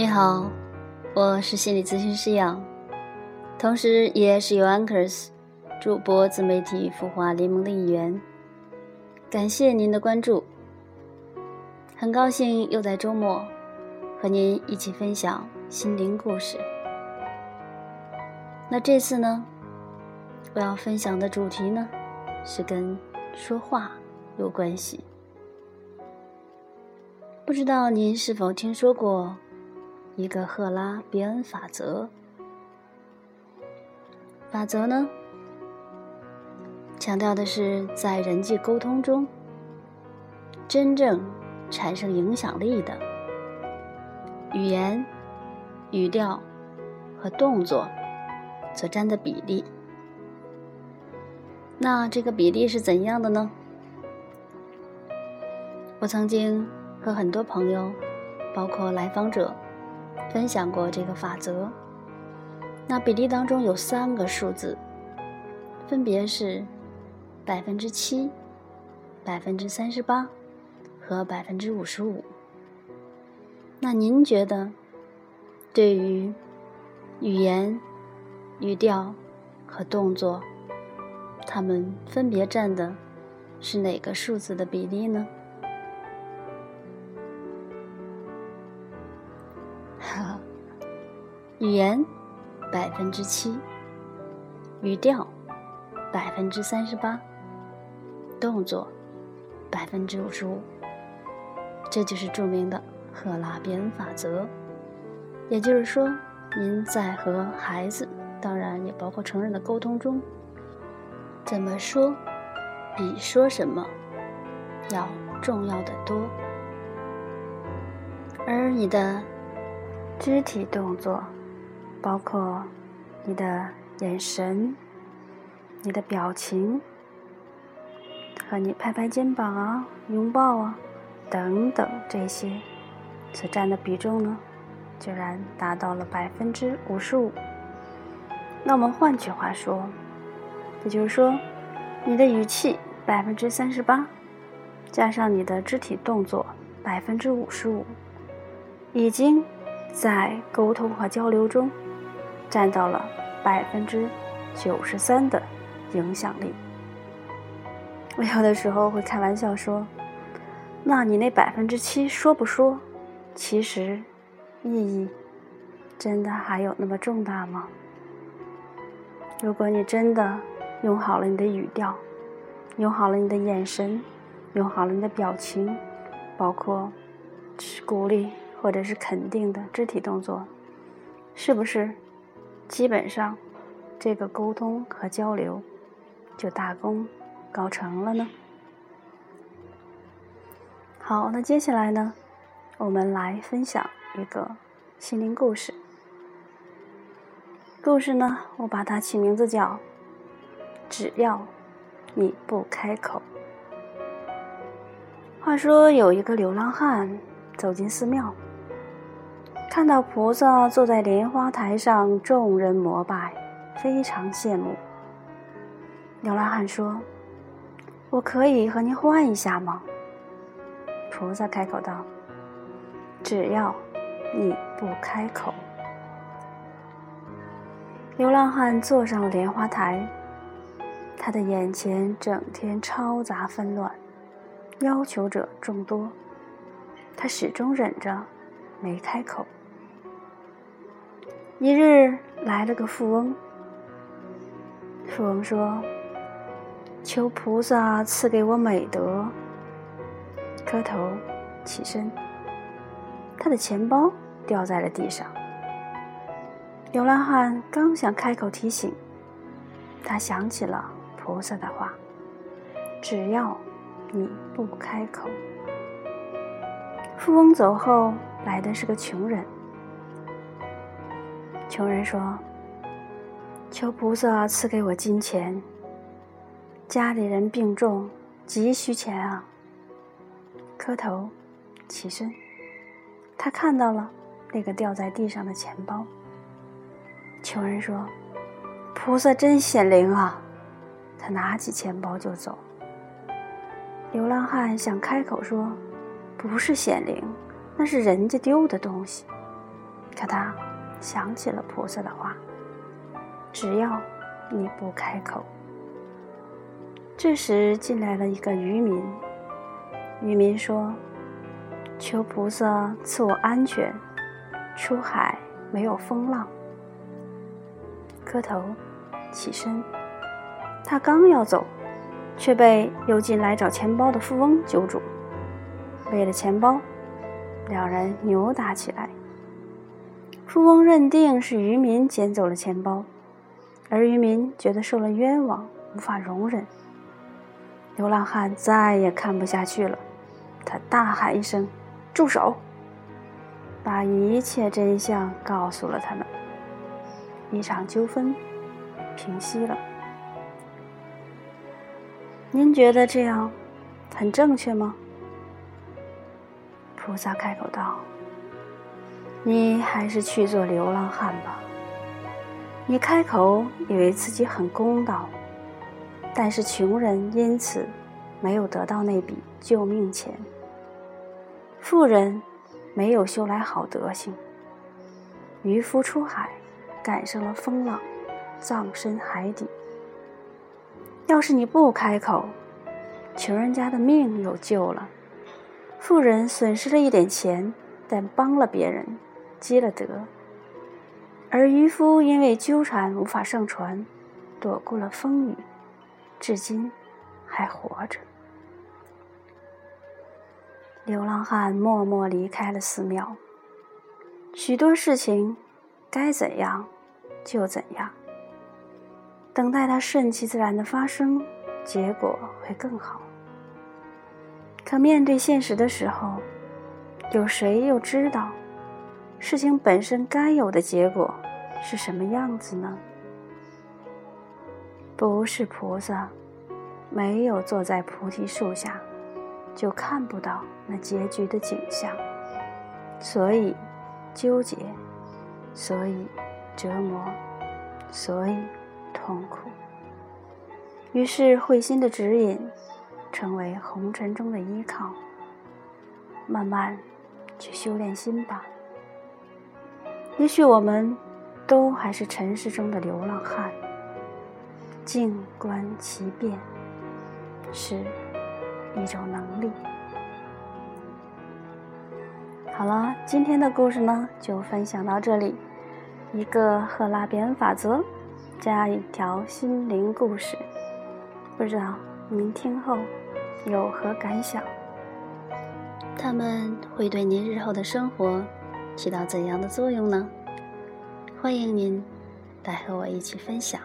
你好，我是心理咨询师杨，同时也是由 Anchors 主播自媒体孵化联盟的一员。感谢您的关注，很高兴又在周末和您一起分享心灵故事。那这次呢，我要分享的主题呢，是跟说话有关系。不知道您是否听说过一个赫拉别恩法则？法则呢，强调的是在人际沟通中，真正产生影响力的语言、语调和动作所占的比例。那这个比例是怎样的呢？我曾经。和很多朋友，包括来访者，分享过这个法则。那比例当中有三个数字，分别是百分之七、百分之三十八和百分之五十五。那您觉得，对于语言、语调和动作，它们分别占的是哪个数字的比例呢？语言百分之七，语调百分之三十八，动作百分之五十五，这就是著名的赫拉别恩法则。也就是说，您在和孩子，当然也包括成人的沟通中，怎么说，比说什么要重要的多。而你的肢体动作。包括你的眼神、你的表情和你拍拍肩膀啊、拥抱啊等等这些所占的比重呢，居然达到了百分之五十五。那我们换句话说，也就是说，你的语气百分之三十八，加上你的肢体动作百分之五十五，已经在沟通和交流中。占到了百分之九十三的影响力。我有的时候会开玩笑说：“那你那百分之七说不说？其实意义真的还有那么重大吗？如果你真的用好了你的语调，用好了你的眼神，用好了你的表情，包括鼓励或者是肯定的肢体动作，是不是？”基本上，这个沟通和交流就大功告成了呢。好，那接下来呢，我们来分享一个心灵故事。故事呢，我把它起名字叫“只要你不开口”。话说，有一个流浪汉走进寺庙。看到菩萨坐在莲花台上，众人膜拜，非常羡慕。流浪汉说：“我可以和您换一下吗？”菩萨开口道：“只要你不开口。”流浪汉坐上了莲花台，他的眼前整天嘈杂纷乱，要求者众多，他始终忍着，没开口。一日来了个富翁，富翁说：“求菩萨赐给我美德。”磕头，起身，他的钱包掉在了地上。流浪汉刚想开口提醒，他想起了菩萨的话：“只要你不开口。”富翁走后，来的是个穷人。穷人说：“求菩萨赐给我金钱。家里人病重，急需钱啊。”磕头，起身。他看到了那个掉在地上的钱包。穷人说：“菩萨真显灵啊！”他拿起钱包就走。流浪汉想开口说：“不是显灵，那是人家丢的东西。”可他想起了菩萨的话：“只要你不开口。”这时进来了一个渔民。渔民说：“求菩萨赐我安全，出海没有风浪。”磕头，起身。他刚要走，却被又进来找钱包的富翁揪住。为了钱包，两人扭打起来。富翁认定是渔民捡走了钱包，而渔民觉得受了冤枉，无法容忍。流浪汉再也看不下去了，他大喊一声：“住手！”把一切真相告诉了他们。一场纠纷平息了。您觉得这样很正确吗？菩萨开口道：“你还是去做流浪汉吧。你开口以为自己很公道。”但是穷人因此没有得到那笔救命钱，富人没有修来好德行。渔夫出海赶上了风浪，葬身海底。要是你不开口，穷人家的命有救了；富人损失了一点钱，但帮了别人，积了德。而渔夫因为纠缠无法上船，躲过了风雨。至今还活着。流浪汉默默离开了寺庙。许多事情该怎样就怎样，等待它顺其自然的发生，结果会更好。可面对现实的时候，有谁又知道事情本身该有的结果是什么样子呢？不是菩萨，没有坐在菩提树下，就看不到那结局的景象，所以纠结，所以折磨，所以痛苦。于是慧心的指引，成为红尘中的依靠。慢慢去修炼心吧。也许我们都还是尘世中的流浪汉。静观其变是一种能力。好了，今天的故事呢就分享到这里。一个赫拉别恩法则，加一条心灵故事，不知道您听后有何感想？他们会对您日后的生活起到怎样的作用呢？欢迎您来和我一起分享。